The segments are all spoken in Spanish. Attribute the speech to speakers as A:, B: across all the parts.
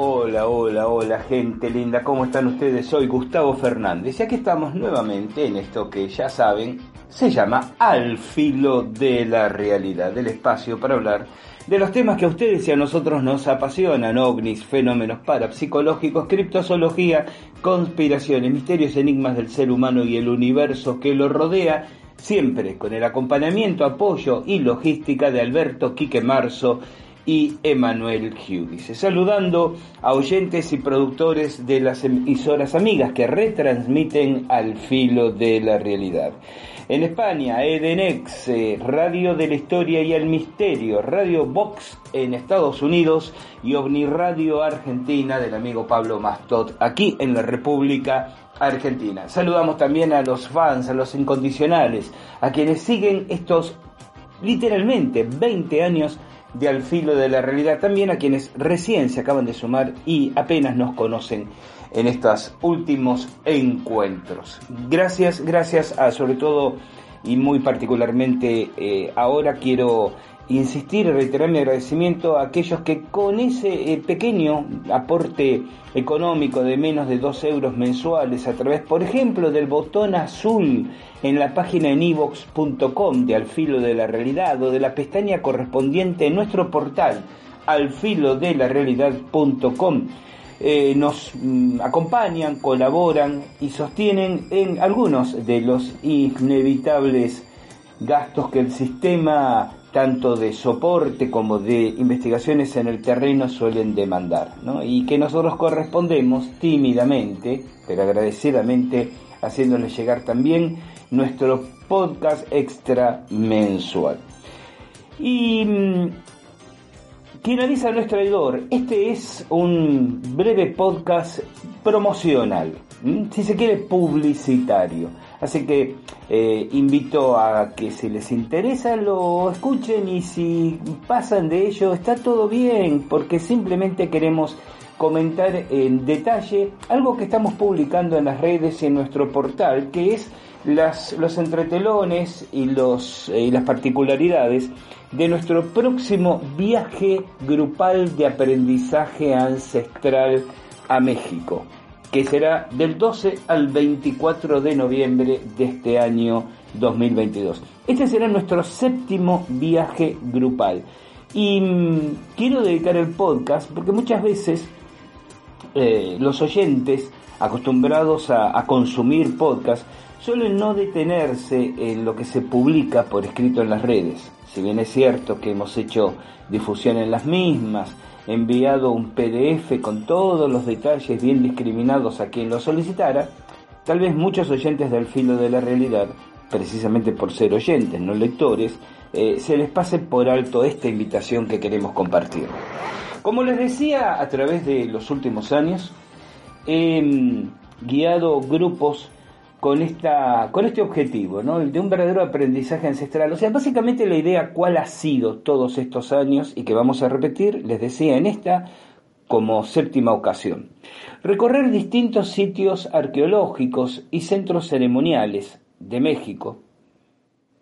A: Hola, hola, hola gente linda, ¿cómo están ustedes? Soy Gustavo Fernández y aquí estamos nuevamente en esto que ya saben se llama Al filo de la realidad, del espacio para hablar de los temas que a ustedes y a nosotros nos apasionan, ovnis, fenómenos parapsicológicos, criptozoología, conspiraciones, misterios, enigmas del ser humano y el universo que lo rodea, siempre con el acompañamiento, apoyo y logística de Alberto Quique Marzo y Emanuel Giudice. Saludando a oyentes y productores de las emisoras amigas que retransmiten al filo de la realidad. En España, Edenex, eh, Radio de la Historia y el Misterio, Radio Vox en Estados Unidos y OVNI Radio Argentina del amigo Pablo Mastot, aquí en la República Argentina. Saludamos también a los fans, a los incondicionales, a quienes siguen estos literalmente 20 años de Al Filo de la Realidad, también a quienes recién se acaban de sumar y apenas nos conocen en estos últimos encuentros. Gracias, gracias a sobre todo y muy particularmente eh, ahora quiero insistir y reiterar mi agradecimiento a aquellos que con ese eh, pequeño aporte económico de menos de 2 euros mensuales a través, por ejemplo, del botón azul en la página en ivox.com de Al Filo de la Realidad o de la pestaña correspondiente en nuestro portal alfilodelarealidad.com eh, nos mm, acompañan, colaboran y sostienen en algunos de los inevitables gastos que el sistema tanto de soporte como de investigaciones en el terreno suelen demandar, y que nosotros correspondemos tímidamente, pero agradecidamente, haciéndoles llegar también nuestro podcast extra mensual. Y mm, quien avisa no es traidor. Este es un breve podcast promocional, si se quiere publicitario. Así que eh, invito a que si les interesa lo escuchen y si pasan de ello está todo bien, porque simplemente queremos comentar en detalle algo que estamos publicando en las redes y en nuestro portal, que es las, los entretelones y, los, eh, y las particularidades de nuestro próximo viaje grupal de aprendizaje ancestral a México que será del 12 al 24 de noviembre de este año 2022. Este será nuestro séptimo viaje grupal. Y mm, quiero dedicar el podcast porque muchas veces eh, los oyentes acostumbrados a, a consumir podcast suelen no detenerse en lo que se publica por escrito en las redes. Si bien es cierto que hemos hecho difusión en las mismas, enviado un PDF con todos los detalles bien discriminados a quien lo solicitara, tal vez muchos oyentes del filo de la realidad, precisamente por ser oyentes, no lectores, eh, se les pase por alto esta invitación que queremos compartir. Como les decía, a través de los últimos años, he mm, guiado grupos con, esta, con este objetivo, ¿no? de un verdadero aprendizaje ancestral. O sea, básicamente la idea cuál ha sido todos estos años y que vamos a repetir, les decía en esta como séptima ocasión. Recorrer distintos sitios arqueológicos y centros ceremoniales de México,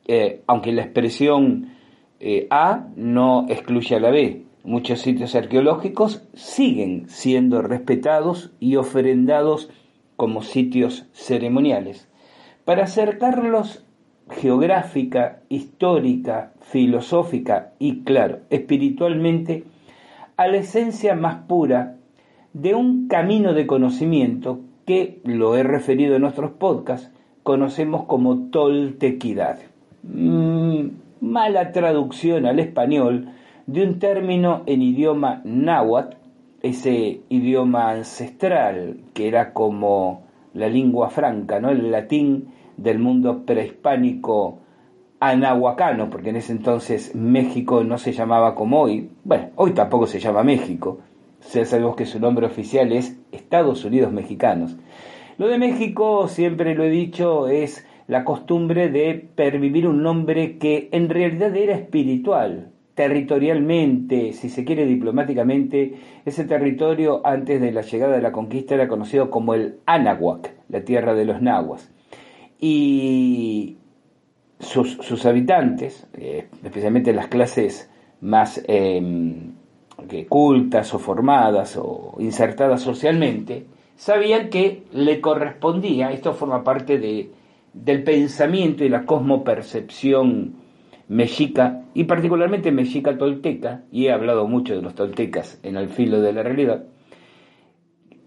A: eh, aunque la expresión eh, A no excluye a la B. Muchos sitios arqueológicos siguen siendo respetados y ofrendados como sitios ceremoniales, para acercarlos geográfica, histórica, filosófica y, claro, espiritualmente a la esencia más pura de un camino de conocimiento que, lo he referido en otros podcasts, conocemos como toltequidad. Mm, mala traducción al español de un término en idioma náhuatl, ese idioma ancestral que era como la lengua franca, ¿no? el latín del mundo prehispánico anahuacano, porque en ese entonces México no se llamaba como hoy, bueno, hoy tampoco se llama México, sabemos que su nombre oficial es Estados Unidos Mexicanos. Lo de México, siempre lo he dicho, es la costumbre de pervivir un nombre que en realidad era espiritual, territorialmente, si se quiere diplomáticamente, ese territorio antes de la llegada de la conquista era conocido como el Anahuac, la tierra de los nahuas. Y sus, habitantes, eh, especialmente las clases más em, cultas o formadas o insertadas socialmente, sabían que le correspondía, esto forma parte de, del pensamiento y la cosmopercepción mexica, y particularmente mexica tolteca, y he hablado mucho de los toltecas en el filo de la realidad,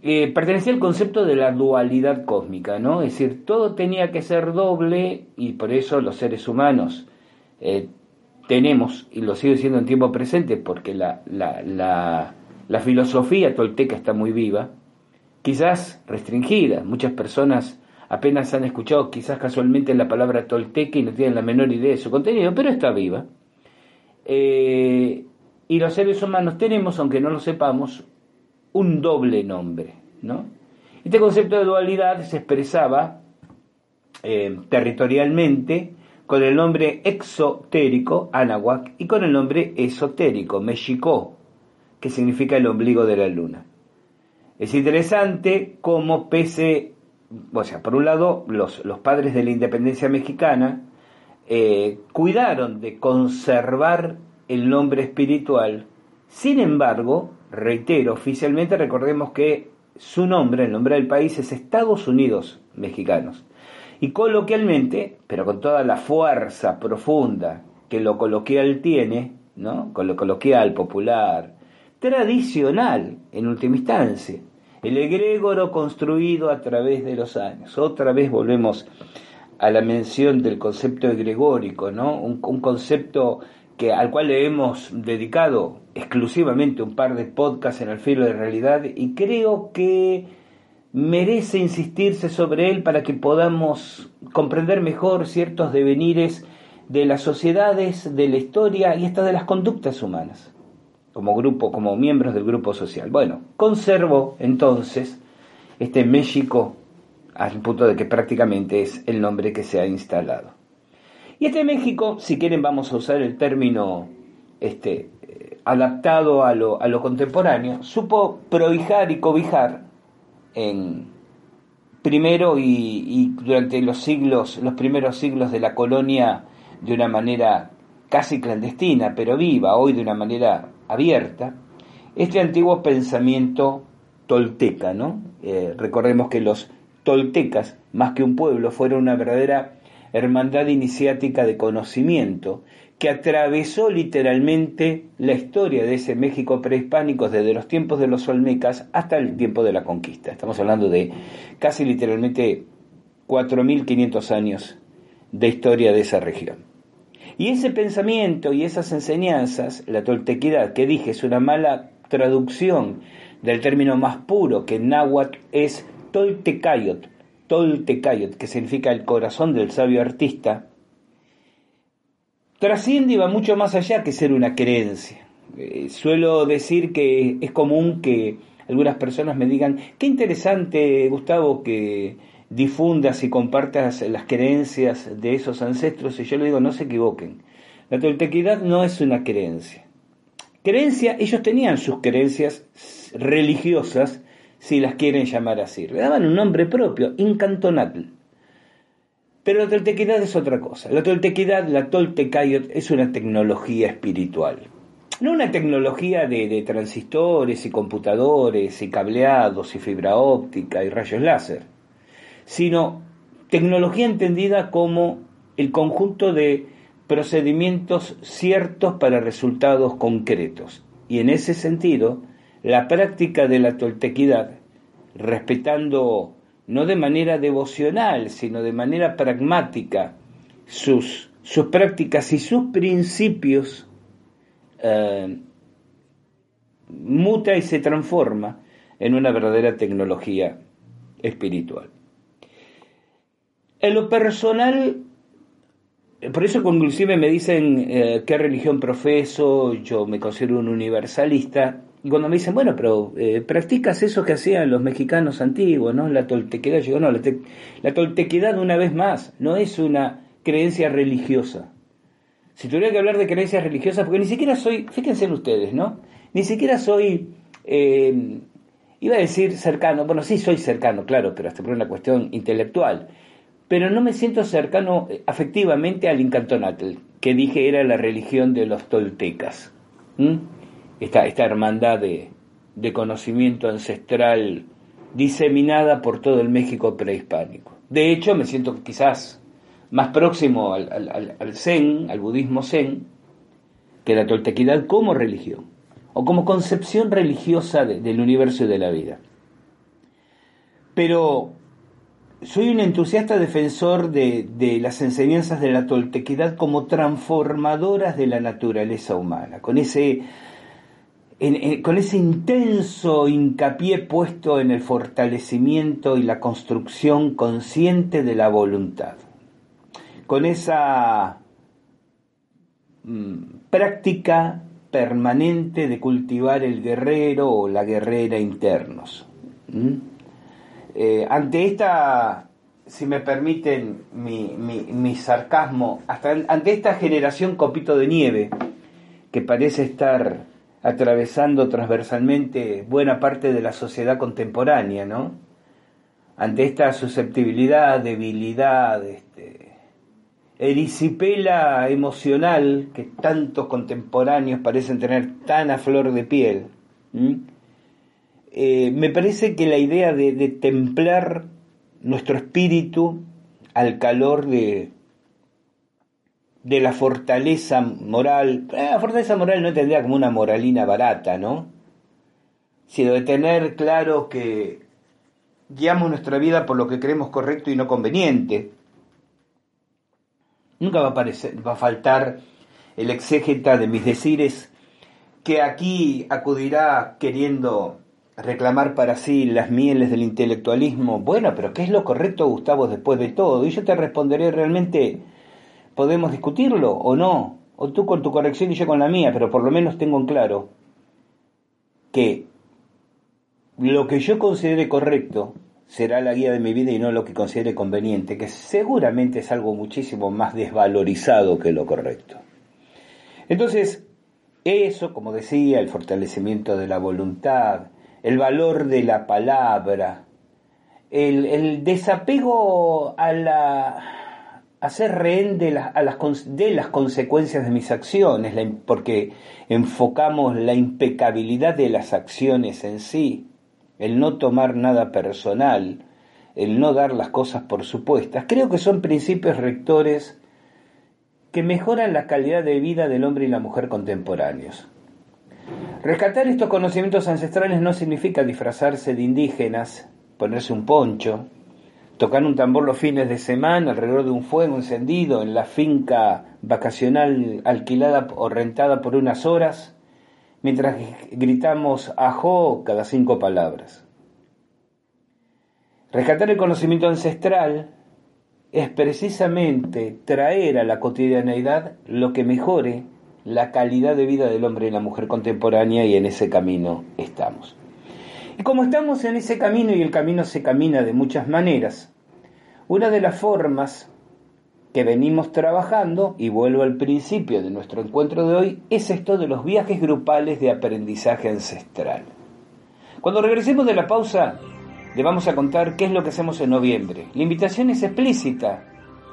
A: eh, pertenecía al concepto de la dualidad cósmica, ¿no? Es decir, todo tenía que ser doble y por eso los seres humanos eh, tenemos, y lo sigue siendo en tiempo presente, porque la, la, la filosofía tolteca está muy viva, quizás restringida, muchas personas apenas han escuchado quizás casualmente la palabra tolteca y no tienen la menor idea de su contenido, pero está viva. Eh, y los seres humanos tenemos, aunque no lo sepamos, un doble nombre. ¿no? Este concepto de dualidad se expresaba eh, territorialmente con el nombre exotérico, Anahuac, y con el nombre esotérico, Mexico, que significa el ombligo de la luna. Es interesante cómo pese o sea, por un lado, los, los padres de la independencia mexicana eh, cuidaron de conservar el nombre espiritual, sin embargo, reitero, oficialmente recordemos que su nombre, el nombre del país es Estados Unidos Mexicanos. Y coloquialmente, pero con toda la fuerza profunda que lo coloquial tiene, ¿no? Con lo coloquial, popular, tradicional en última instancia, el egregoro construido a través de los años. Otra vez volvemos a la mención del concepto egregórico, ¿no? Un, concepto que, al cual le hemos dedicado exclusivamente un par de podcasts en el filo de realidad y creo que merece insistirse sobre él para que podamos comprender mejor ciertos devenires de las sociedades, de la historia y hasta de las conductas humanas como grupo, como miembros del grupo social. Bueno, conservo entonces este México al punto de que prácticamente es el nombre que se ha instalado. Y este México, si quieren vamos a usar el término este, adaptado a lo, a lo contemporáneo, supo prohijar y cobijar en primero y, y durante los siglos, los primeros siglos de la colonia de una manera casi clandestina, pero viva, hoy de una manera abierta, este antiguo pensamiento tolteca, ¿no? Eh, recordemos que los toltecas, más que un pueblo, fueron una verdadera hermandad iniciática de conocimiento que atravesó literalmente la historia de ese México prehispánico desde los tiempos de los olmecas hasta el tiempo de la conquista. Estamos hablando de casi literalmente 4.500 años de historia de esa región. Y ese pensamiento y esas enseñanzas, la toltequidad, que dije es una mala traducción del término más puro que en náhuatl es toltecayot, toltecayot, que significa el corazón del sabio artista, trasciende y va mucho más allá que ser una creencia. Eh, suelo decir que es común que algunas personas me digan, qué interesante, Gustavo, que difundas y compartas las creencias de esos ancestros y yo le digo no se equivoquen. La toltequidad no es una creencia. Creencia, ellos tenían sus creencias religiosas, si las quieren llamar así. Le daban un nombre propio, incantonatl. Pero la toltequidad es otra cosa. La toltequidad, la toltecayot, es una tecnología espiritual. No una tecnología de, de transistores y computadores y cableados y fibra óptica y rayos láser sino tecnología entendida como el conjunto de procedimientos ciertos para resultados concretos. Y en ese sentido, la práctica de la toltequidad, respetando no de manera devocional, sino de manera pragmática sus, sus prácticas y sus principios, eh, muta y se transforma en una verdadera tecnología espiritual. En lo personal, por eso inclusive me dicen eh, qué religión profeso, yo me considero un universalista, y cuando me dicen, bueno, pero eh, practicas eso que hacían los mexicanos antiguos, ¿no? La toltequidad, yo digo, no, la, la toltequidad una vez más no es una creencia religiosa. Si tuviera que hablar de creencias religiosas, porque ni siquiera soy, fíjense en ustedes, ¿no? Ni siquiera soy, eh, iba a decir cercano, bueno, sí soy cercano, claro, pero hasta por una cuestión intelectual pero no me siento cercano eh, afectivamente al incantonatl, que dije era la religión de los toltecas. Esta, esta, hermandad de, conocimiento ancestral diseminada por todo el México prehispánico. De hecho, me siento quizás más próximo al, zen, al budismo zen, que la toltequidad como religión, o como concepción religiosa del universo y de la vida. Pero soy un entusiasta defensor de, las enseñanzas de la toltequidad como transformadoras de la naturaleza humana, con ese, con ese intenso hincapié puesto en el fortalecimiento y la construcción consciente de la voluntad, con esa mm, práctica permanente de cultivar el guerrero o la guerrera internos. Eh, ante esta, si me permiten mi, sarcasmo, hasta ante esta generación copito de nieve que parece estar atravesando transversalmente buena parte de la sociedad contemporánea, ¿no? Ante esta susceptibilidad, debilidad, este, erisipela emocional que tantos contemporáneos parecen tener tan a flor de piel, eh, me parece que la idea de, templar nuestro espíritu al calor de, de la fortaleza moral, eh, la fortaleza moral no tendría como una moralina barata, ¿no? Sino de tener claro que guiamos nuestra vida por lo que creemos correcto y no conveniente. Nunca va a, aparecer, va a faltar el exégeta de mis decires que aquí acudirá queriendo reclamar para sí las mieles del intelectualismo, bueno, pero ¿qué es lo correcto, Gustavo, después de todo? Y yo te responderé realmente, ¿podemos discutirlo o no? O tú con tu corrección y yo con la mía, pero por lo menos tengo en claro que lo que yo considere correcto será la guía de mi vida y no lo que considere conveniente, que seguramente es algo muchísimo más desvalorizado que lo correcto. Entonces, eso, como decía, el fortalecimiento de la voluntad, el valor de la palabra, el, desapego a la a ser rehén de, las, de las consecuencias de mis acciones, porque enfocamos la impecabilidad de las acciones en sí, el no tomar nada personal, el no dar las cosas por supuestas, creo que son principios rectores que mejoran la calidad de vida del hombre y la mujer contemporáneos. Rescatar estos conocimientos ancestrales no significa disfrazarse de indígenas, ponerse un poncho, tocar un tambor los fines de semana alrededor de un fuego encendido en la finca vacacional alquilada o rentada por unas horas, mientras gritamos ajo cada cinco palabras. Rescatar el conocimiento ancestral es precisamente traer a la cotidianeidad lo que mejore la calidad de vida del hombre y la mujer contemporánea y en ese camino estamos. Y como estamos en ese camino y el camino se camina de muchas maneras, una de las formas que venimos trabajando, y vuelvo al principio de nuestro encuentro de hoy, es esto de los viajes grupales de aprendizaje ancestral. Cuando regresemos de la pausa, le vamos a contar qué es lo que hacemos en noviembre. La invitación es explícita.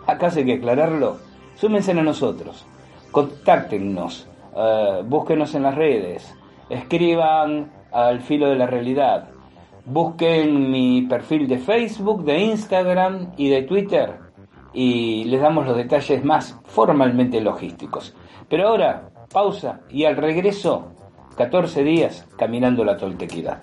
A: ¿Acaso hay que aclararlo? Súmense a nosotros contáctenos, eh, búsquenos en las redes, escriban al filo de la realidad, busquen mi perfil de Facebook, de Instagram y de Twitter y les damos los detalles más formalmente logísticos. Pero ahora, pausa y al regreso 14 días caminando la toltequidad.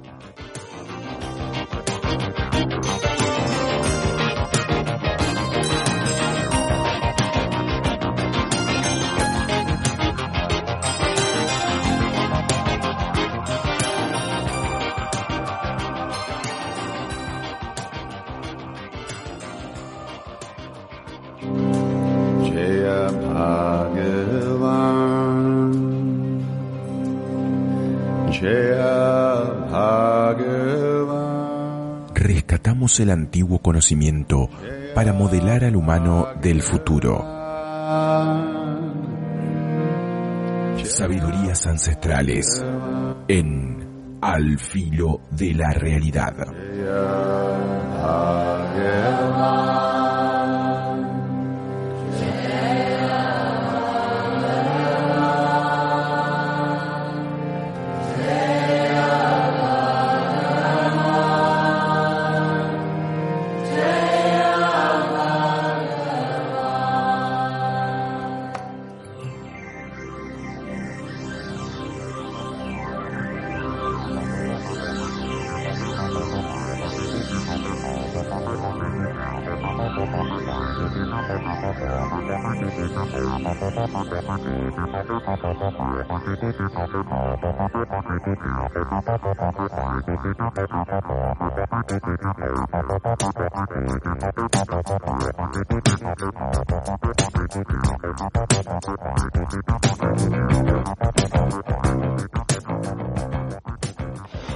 B: El antiguo conocimiento para modelar al humano del futuro. Sabidurías ancestrales en Al filo de la realidad.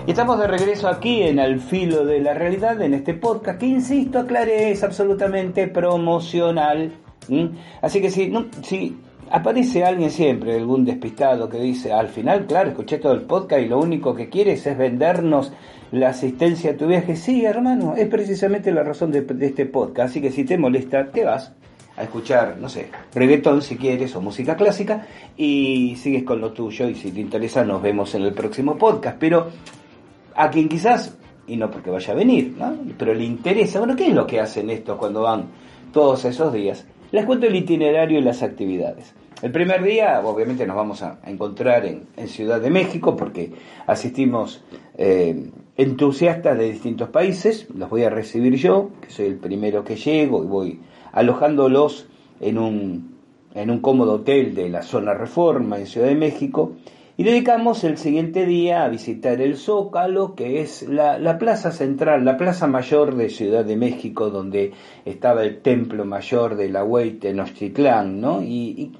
A: Estamos de regreso aquí en Al Filo de la Realidad, en este podcast que, insisto, aclaré, es absolutamente promocional. Así que si, no, si aparece alguien siempre, algún despistado que dice, al final, claro, escuché todo el podcast y lo único que quieres es vendernos la asistencia a tu viaje. Sí, hermano, es precisamente la razón de, de este podcast. Así que si te molesta, te vas a escuchar, no sé, reggaetón si quieres o música clásica y sigues con lo tuyo y si te interesa nos vemos en el próximo podcast. Pero a quien quizás, y no porque vaya a venir, ¿no? pero le interesa, bueno, ¿qué es lo que hacen estos cuando van todos esos días? Les cuento el itinerario y las actividades. El primer día, obviamente, nos vamos a encontrar en, Ciudad de México porque asistimos eh, entusiastas de distintos países. Los voy a recibir yo, que soy el primero que llego y voy alojándolos en un, en un cómodo hotel de la zona Reforma en Ciudad de México y dedicamos el siguiente día a visitar el Zócalo, que es la, plaza central, la plaza mayor de Ciudad de México, donde estaba el templo mayor de la Huey Tenochtitlán, ¿no? Y,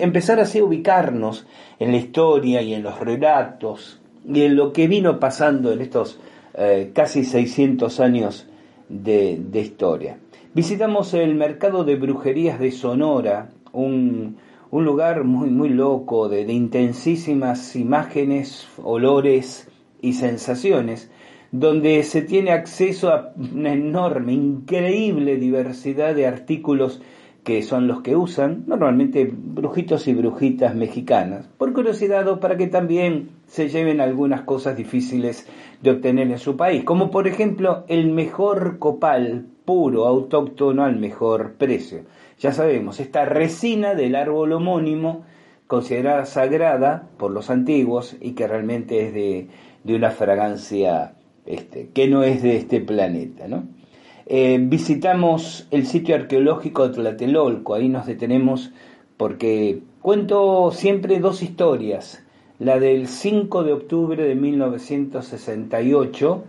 A: empezar así a ubicarnos en la historia y en los relatos y en lo que vino pasando en estos eh, casi 600 años de, de historia. Visitamos el mercado de brujerías de Sonora, un un lugar muy, muy loco, de, intensísimas imágenes, olores y sensaciones, donde se tiene acceso a una enorme, increíble diversidad de artículos que son los que usan normalmente brujitos y brujitas mexicanas, por curiosidad o para que también se lleven algunas cosas difíciles de obtener en su país, como por ejemplo el mejor copal puro, autóctono al mejor precio ya sabemos, esta resina del árbol homónimo, considerada sagrada por los antiguos y que realmente es de, una fragancia este, que no es de este planeta. ¿no? Eh, visitamos el sitio arqueológico de Tlatelolco, ahí nos detenemos porque cuento siempre dos historias. La del 5 de octubre de 1968,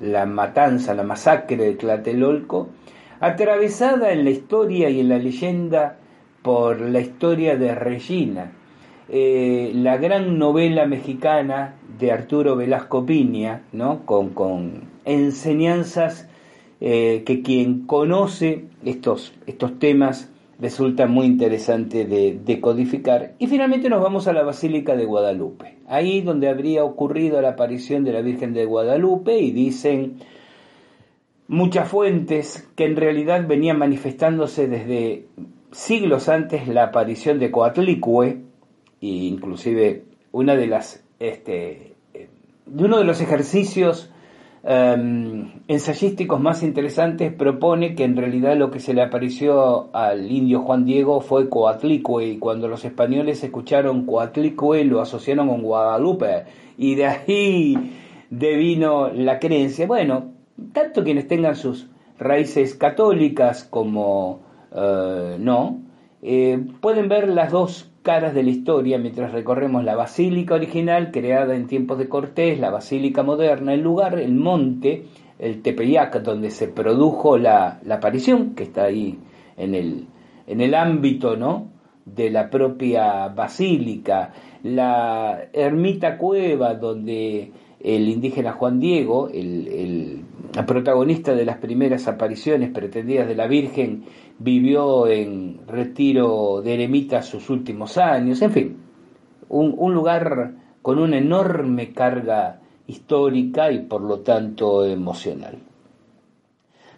A: la matanza, la masacre de Tlatelolco, atravesada en la historia y en la leyenda por la historia de Regina, eh, la gran novela mexicana de Arturo Velasco Piña, ¿no? con, enseñanzas eh, que quien conoce estos, estos temas resulta muy interesante de, de, codificar. Y finalmente nos vamos a la Basílica de Guadalupe, ahí donde habría ocurrido la aparición de la Virgen de Guadalupe y dicen muchas fuentes que en realidad venían manifestándose desde siglos antes la aparición de Coatlicue, e inclusive una de las este, de uno de los ejercicios em, ensayísticos más interesantes propone que en realidad lo que se le apareció al indio Juan Diego fue Coatlicue y cuando los españoles escucharon Coatlicue lo asociaron con Guadalupe y de ahí devino la creencia. Bueno, tanto quienes tengan sus raíces católicas como eh, no, eh, pueden ver las dos caras de la historia mientras recorremos la basílica original creada en tiempos de Cortés, la basílica moderna, el lugar, el monte, el Tepeyac, donde se produjo la, la aparición, que está ahí en el, en el ámbito ¿no? de la propia basílica, la ermita cueva donde el indígena Juan Diego, el, protagonista de las primeras apariciones pretendidas de la Virgen, vivió en retiro de eremita sus últimos años, en fin, un, lugar con una enorme carga histórica y por lo tanto emocional.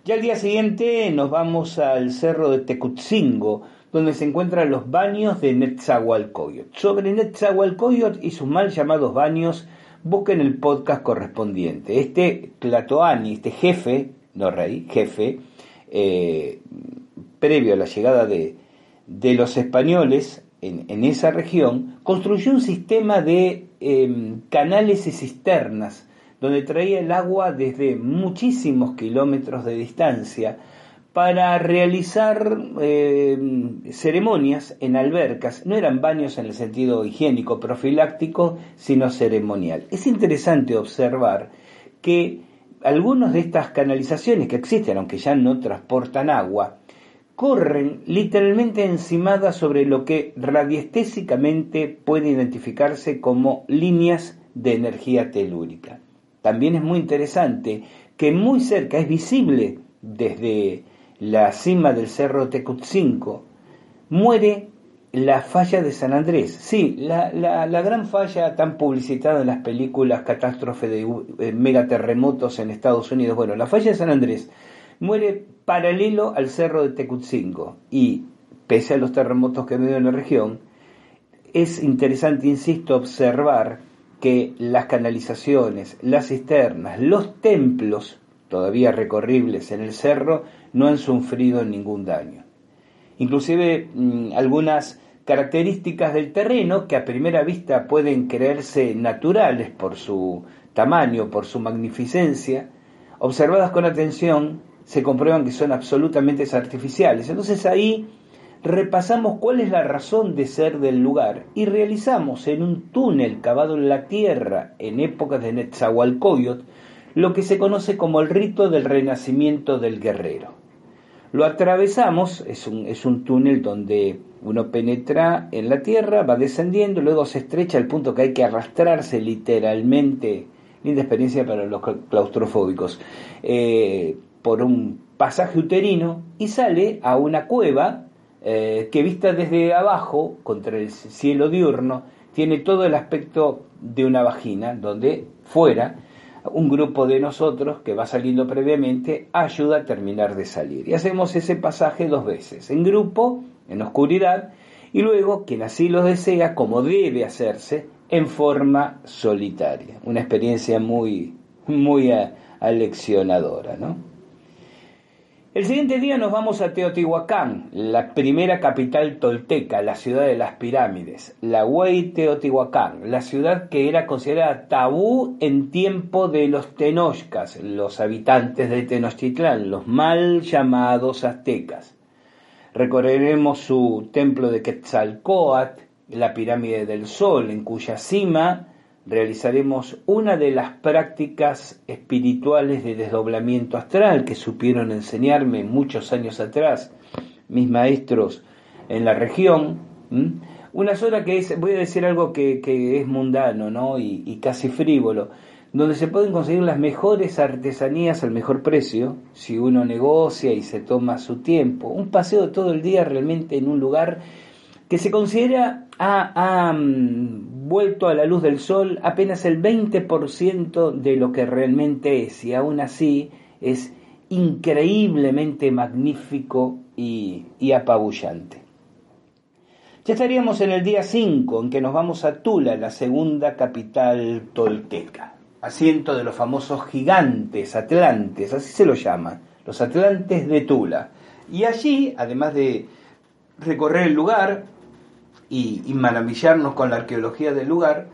A: Ya al día siguiente nos vamos al cerro de Tecutzingo, donde se encuentran los baños de Netzahualcoyot. Sobre Netzahualcoyot y sus mal llamados baños busquen el podcast correspondiente. Este Tlatoani, este jefe, no rey, jefe, eh, previo a la llegada de, los españoles en, esa región, construyó un sistema de em, canales y cisternas donde traía el agua desde muchísimos kilómetros de distancia para realizar eh, ceremonias en albercas. No eran baños en el sentido higiénico, profiláctico, sino ceremonial. Es interesante observar que algunas de estas canalizaciones que existen, aunque ya no transportan agua, corren literalmente encimadas sobre lo que radiestésicamente puede identificarse como líneas de energía telúrica. También es muy interesante que muy cerca es visible desde la cima del cerro Tecutzinco, muere la falla de San Andrés. Sí, la, la, gran falla tan publicitada en las películas catástrofe de eh, megaterremotos en Estados Unidos. Bueno, la falla de San Andrés muere paralelo al cerro de Tecutzinco y pese a los terremotos que veo en la región, es interesante, insisto, observar que las canalizaciones, las cisternas, los templos todavía recorribles en el cerro no han sufrido ningún daño. inclusive mm, algunas características del terreno que a primera vista pueden creerse naturales por su tamaño, por su magnificencia, observadas con atención, se comprueban que son absolutamente artificiales. Entonces ahí repasamos cuál es la razón de ser del lugar y realizamos en un túnel cavado en la tierra en épocas de Netzahualcoyot lo que se conoce como el rito del renacimiento del guerrero. Lo atravesamos, es un, es un túnel donde uno penetra en la tierra, va descendiendo, luego se estrecha al punto que hay que arrastrarse literalmente, linda experiencia para los claustrofóbicos, eh, por un pasaje uterino y sale a una cueva eh, que vista desde abajo, contra el cielo diurno, tiene todo el aspecto de una vagina, donde fuera un grupo de nosotros que va saliendo previamente ayuda a terminar de salir. Y hacemos ese pasaje dos veces, en grupo, en oscuridad, y luego, quien así lo desea, como debe hacerse, en forma solitaria. Una experiencia muy, muy aleccionadora, ¿no? El siguiente día nos vamos a Teotihuacán, la primera capital tolteca, la ciudad de las pirámides, la Huey Teotihuacán, la ciudad que era considerada tabú en tiempo de los tenochcas, los habitantes de Tenochtitlán, los mal llamados aztecas. Recorreremos su templo de Quetzalcoatl, la pirámide del Sol, en cuya cima realizaremos una de las prácticas espirituales de desdoblamiento astral que supieron enseñarme muchos años atrás mis maestros en la región. Una sola que es, voy a decir algo que, es mundano ¿no? y, y, casi frívolo, donde se pueden conseguir las mejores artesanías al mejor precio, si uno negocia y se toma su tiempo. Un paseo todo el día realmente en un lugar que se considera ha, mm, vuelto a la luz del sol apenas el 20% de lo que realmente es y aún así es increíblemente magnífico y, apabullante. Ya estaríamos en el día 5 en que nos vamos a Tula, la segunda capital tolteca, asiento de los famosos gigantes atlantes, así se lo llama, los atlantes de Tula. Y allí, además de recorrer el lugar, y, maravillarnos con la arqueología del lugar,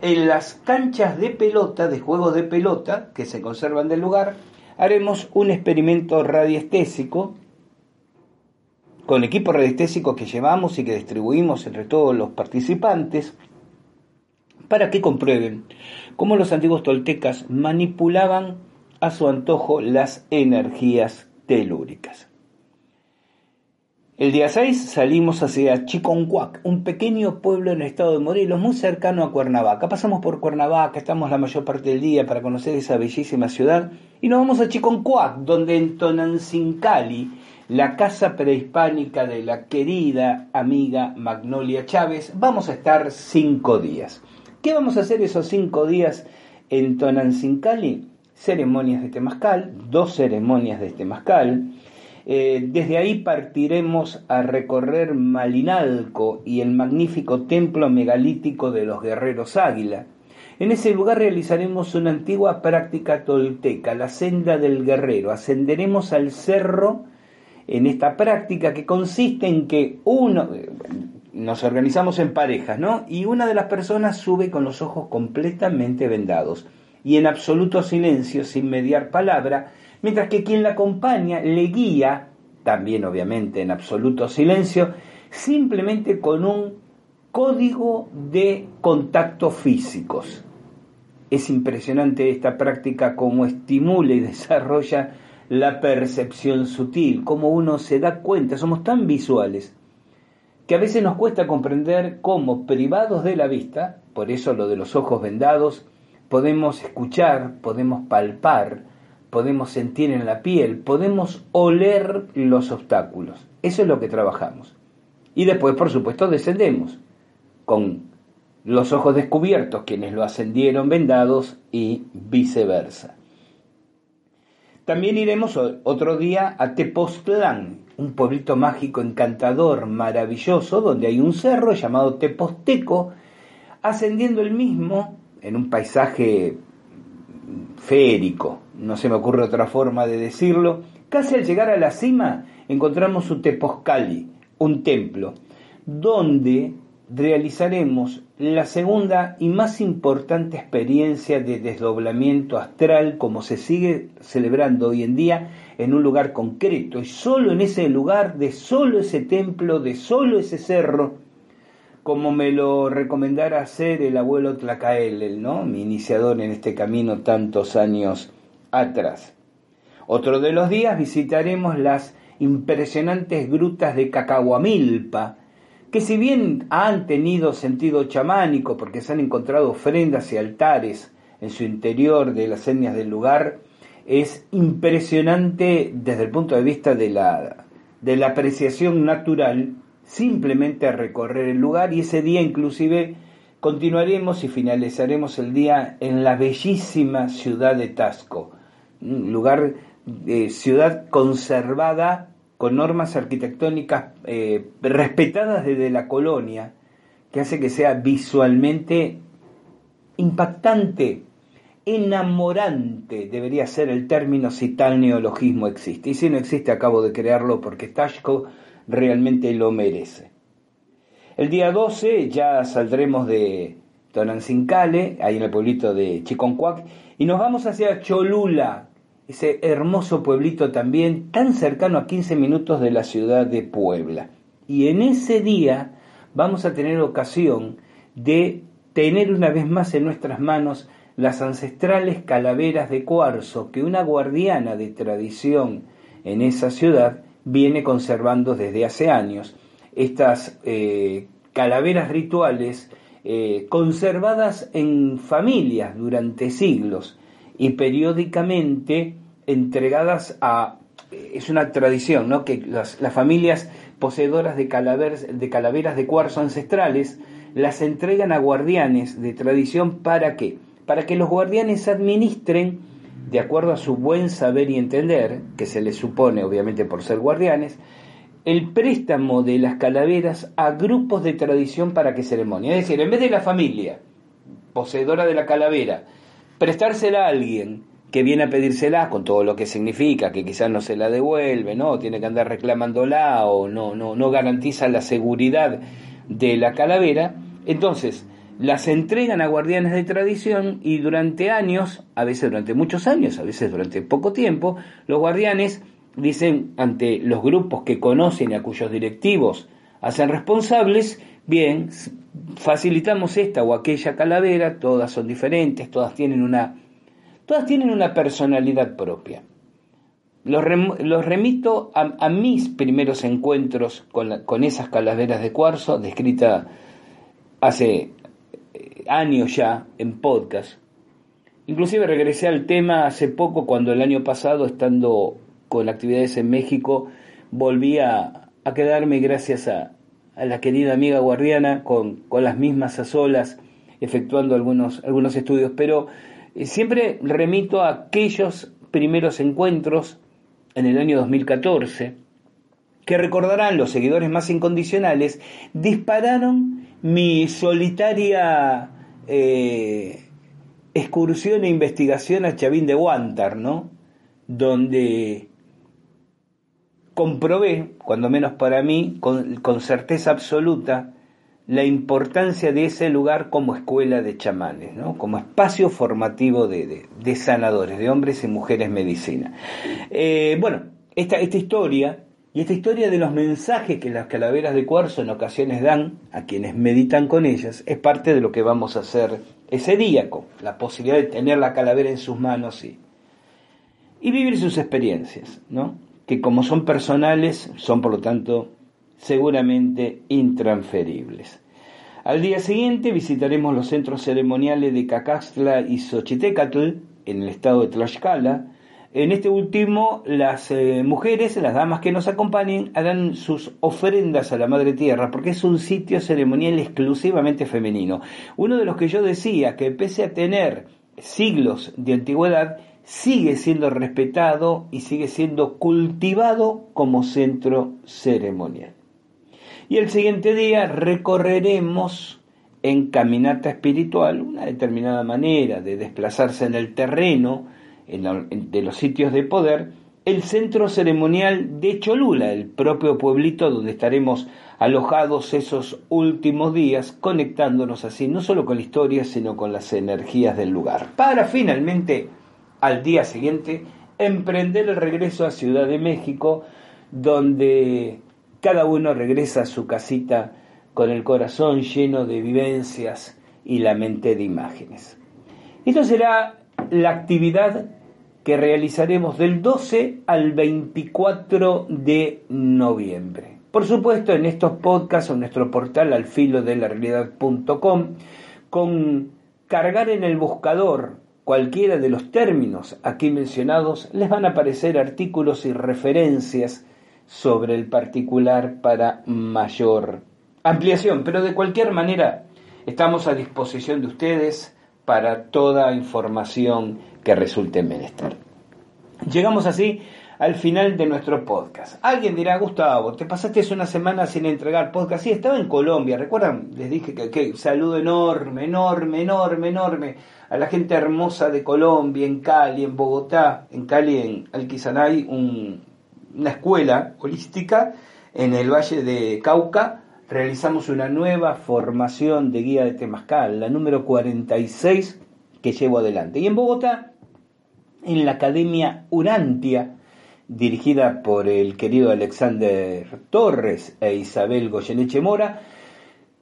A: en las canchas de pelota, de juegos de pelota que se conservan del lugar, haremos un experimento radiestésico con equipo radiestésico que llevamos y que distribuimos entre todos los participantes para que comprueben cómo los antiguos toltecas manipulaban a su antojo las energías telúricas. El día 6 salimos hacia Chiconcuac, un pequeño pueblo en el estado de Morelos, muy cercano a Cuernavaca. Pasamos por Cuernavaca, estamos la mayor parte del día para conocer esa bellísima ciudad. Y nos vamos a Chiconcuac, donde en Tonanzincali, la casa prehispánica de la querida amiga Magnolia Chávez, vamos a estar cinco días. ¿Qué vamos a hacer esos cinco días en Tonanzincali? Ceremonias de temazcal, dos ceremonias de temazcal eh, desde ahí partiremos a recorrer Malinalco y el magnífico templo megalítico de los guerreros águila. En ese lugar realizaremos una antigua práctica tolteca, la senda del guerrero. Ascenderemos al cerro en esta práctica que consiste en que uno, nos organizamos en parejas, ¿no? Y una de las personas sube con los ojos completamente vendados y en absoluto silencio, sin mediar palabra, mientras que quien la acompaña le guía, también obviamente en absoluto silencio, simplemente con un código de contactos físicos. Es impresionante esta práctica como estimula y desarrolla la percepción sutil, como uno se da cuenta, somos tan visuales, que a veces nos cuesta comprender cómo privados de la vista, por eso lo de los ojos vendados, podemos escuchar, podemos palpar, podemos sentir en la piel, podemos oler los obstáculos. Eso es lo que trabajamos. Y después, por supuesto, descendemos con los ojos descubiertos, quienes lo ascendieron vendados y viceversa. También iremos otro día a Tepoztlán, un pueblito mágico encantador, maravilloso, donde hay un cerro llamado Tepozteco, ascendiendo el mismo en un paisaje férico, no se me ocurre otra forma de decirlo, casi al llegar a la cima encontramos su Tepozcali, un templo, donde realizaremos la segunda y más importante experiencia de desdoblamiento astral como se sigue celebrando hoy en día en un lugar concreto y solo en ese lugar, de solo ese templo, de solo ese cerro, como me lo recomendara hacer el abuelo Tlacael, ¿no? mi iniciador en este camino tantos años atrás. Otro de los días visitaremos las impresionantes grutas de Cacahuamilpa, que si bien han tenido sentido chamánico porque se han encontrado ofrendas y altares en su interior de las etnias del lugar, es impresionante desde el punto de vista de la, de la apreciación natural, simplemente recorrer el lugar y ese día inclusive continuaremos y finalizaremos el día en la bellísima ciudad de Tasco, lugar, de ciudad conservada con normas arquitectónicas eh, respetadas desde la colonia, que hace que sea visualmente impactante, enamorante, debería ser el término si tal neologismo existe. Y si no existe, acabo de crearlo porque Tashko realmente lo merece. El día 12 ya saldremos de Tonanzincale, ahí en el pueblito de Chiconcuac, y nos vamos hacia Cholula, ese hermoso pueblito también, tan cercano a 15 minutos de la ciudad de Puebla. Y en ese día vamos a tener ocasión de tener una vez más en nuestras manos las ancestrales calaveras de cuarzo que una guardiana de tradición en esa ciudad viene conservando desde hace años. Estas eh, calaveras rituales eh, conservadas en familias durante siglos y periódicamente entregadas a... Es una tradición, ¿no? Que las, familias poseedoras de, de calaveras de cuarzo ancestrales las entregan a guardianes de tradición para qué? Para que los guardianes administren, de acuerdo a su buen saber y entender, que se les supone obviamente por ser guardianes, el préstamo de las calaveras a grupos de tradición para que ceremonia. Es decir, en vez de la familia poseedora de la calavera prestársela a alguien que viene a pedírsela con todo lo que significa, que quizás no se la devuelve, ¿no? Tiene que andar reclamándola o no, no, no garantiza la seguridad de la calavera, entonces las entregan a guardianes de tradición y durante años, a veces durante muchos años, a veces durante poco tiempo, los guardianes dicen ante los grupos que conocen y a cuyos directivos hacen responsables, bien, facilitamos esta o aquella calavera, todas son diferentes, todas tienen una, todas tienen una personalidad propia. Los, remito a, mis primeros encuentros con, con esas calaveras de cuarzo, descrita hace eh, años ya en podcast. Inclusive regresé al tema hace poco cuando el año pasado, estando con actividades en México, volví a quedarme gracias a, a la querida amiga guardiana con, con las mismas a solas, efectuando algunos, algunos estudios, pero eh, siempre remito a aquellos primeros encuentros en el año 2014, que recordarán los seguidores más incondicionales, dispararon mi solitaria eh, excursión e investigación a Chavín de Guantar, ¿no? Donde comprobé, cuando menos para mí, con, certeza absoluta, la importancia de ese lugar como escuela de chamanes, ¿no? como espacio formativo de, sanadores, de hombres y mujeres medicina. Eh, bueno, esta, historia y esta historia de los mensajes que las calaveras de cuarzo en ocasiones dan a quienes meditan con ellas es parte de lo que vamos a hacer ese día, la posibilidad de tener la calavera en sus manos y, y vivir sus experiencias, ¿no? Que como son personales, son por lo tanto seguramente intransferibles. Al día siguiente visitaremos los centros ceremoniales de Cacaxtla y Xochitecatl, en el estado de Tlaxcala. En este último, las eh, mujeres, las damas que nos acompañen, harán sus ofrendas a la Madre Tierra, porque es un sitio ceremonial exclusivamente femenino. Uno de los que yo decía que pese a tener siglos de antigüedad, sigue siendo respetado y sigue siendo cultivado como centro ceremonial. Y el siguiente día recorreremos en caminata espiritual una determinada manera de desplazarse en el terreno de los sitios de poder el centro ceremonial de Cholula, el propio pueblito donde estaremos alojados esos últimos días, conectándonos así no solo con la historia, sino con las energías del lugar, para finalmente al día siguiente emprender el regreso a Ciudad de México, donde cada uno regresa a su casita con el corazón lleno de vivencias y la mente de imágenes. Esto será la actividad que realizaremos del 12 al 24 de noviembre. Por supuesto, en estos podcasts o nuestro portal al filo de con cargar en el buscador cualquiera de los términos aquí mencionados, les van a aparecer artículos y referencias sobre el particular para mayor ampliación. Pero de cualquier manera, estamos a disposición de ustedes para toda información que resulte menester. Llegamos así al final de nuestro podcast. Alguien dirá, Gustavo, te pasaste una semana sin entregar podcast. Sí, estaba en Colombia, ¿recuerdan? Les dije que, saludo enorme, enorme, enorme, enorme a la gente hermosa de Colombia, en Cali, en Bogotá, en Cali, en Alquizanay, una escuela holística en el Valle de Cauca. Realizamos una nueva formación de guía de Temascal, la número 46 que llevo adelante. Y en Bogotá en la Academia Urantia, dirigida por el querido Alexander Torres e Isabel Goyeneche Mora,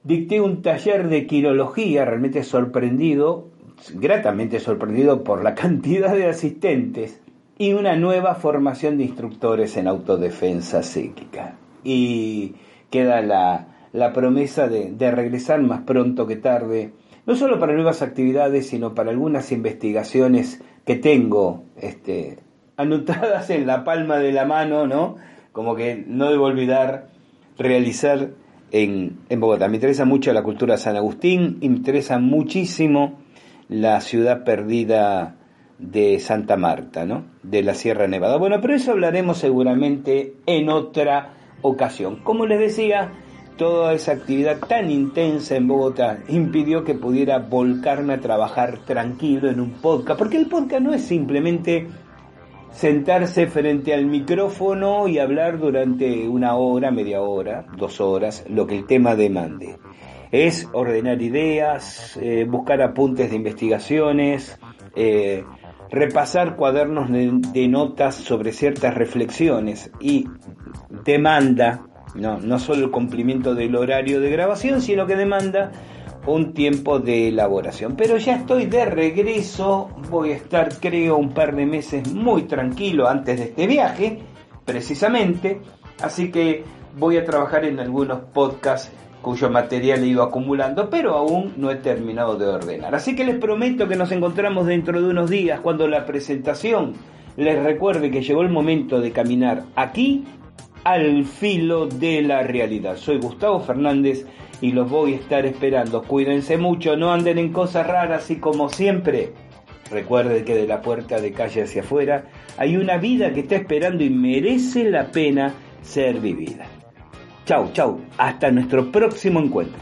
A: dicté un taller de quirología realmente sorprendido, gratamente sorprendido por la cantidad de asistentes y una nueva formación de instructores en autodefensa psíquica. Y queda la, la promesa de, de regresar más pronto que tarde, no solo para nuevas actividades, sino para algunas investigaciones que tengo este, anotadas en la palma de la mano, ¿no? Como que no debo olvidar realizar en, en Bogotá. Me interesa mucho la cultura San Agustín me interesa muchísimo la ciudad perdida de Santa Marta, ¿no? De la Sierra Nevada. Bueno, pero eso hablaremos seguramente en otra ocasión. Como les decía, toda esa actividad tan intensa en Bogotá impidió que pudiera volcarme a trabajar tranquilo en un podcast, porque el podcast no es simplemente sentarse frente al micrófono y hablar durante una hora, media hora, dos horas, lo que el tema demande. Es ordenar ideas, eh, buscar apuntes de investigaciones, eh, repasar cuadernos de notas sobre ciertas reflexiones y demanda no, no solo el cumplimiento del horario de grabación, sino que demanda un tiempo de elaboración. Pero ya estoy de regreso, voy a estar creo un par de meses muy tranquilo antes de este viaje, precisamente, así que voy a trabajar en algunos podcasts cuyo material he ido acumulando, pero aún no he terminado de ordenar. Así que les prometo que nos encontramos dentro de unos días cuando la presentación les recuerde que llegó el momento de caminar aquí al filo de la realidad. Soy Gustavo Fernández y los voy a estar esperando. Cuídense mucho, no anden en cosas raras y como siempre, recuerden que de la puerta de calle hacia afuera hay una vida que está esperando y merece la pena ser vivida. Chau, chau, hasta nuestro próximo encuentro.